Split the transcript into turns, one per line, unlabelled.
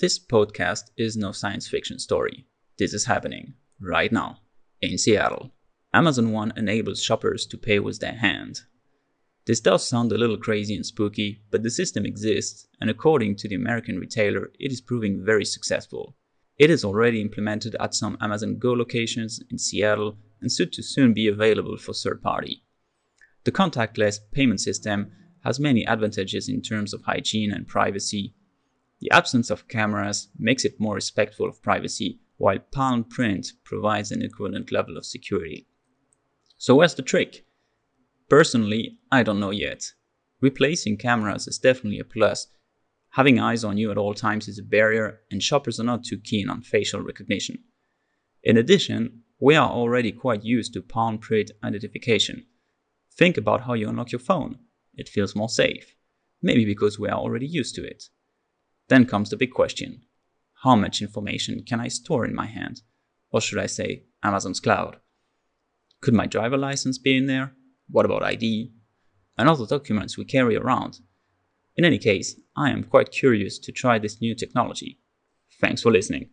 This podcast is no science fiction story. This is happening right now in Seattle. Amazon One enables shoppers to pay with their hand. This does sound a little crazy and spooky, but the system exists, and according to the American retailer, it is proving very successful. It is already implemented at some Amazon Go locations in Seattle and soon to soon be available for third party. The contactless payment system has many advantages in terms of hygiene and privacy. The absence of cameras makes it more respectful of privacy, while palm print provides an equivalent level of security. So where's the trick? Personally, I don't know yet. Replacing cameras is definitely a plus. Having eyes on you at all times is a barrier, and shoppers are not too keen on facial recognition. In addition, we are already quite used to palm print identification. Think about how you unlock your phone. It feels more safe. Maybe because we are already used to it. Then comes the big question. How much information can I store in my hand? Or should I say, Amazon's cloud? Could my driver license be in there? What about ID? And other documents we carry around? In any case, I am quite curious to try this new technology. Thanks for listening.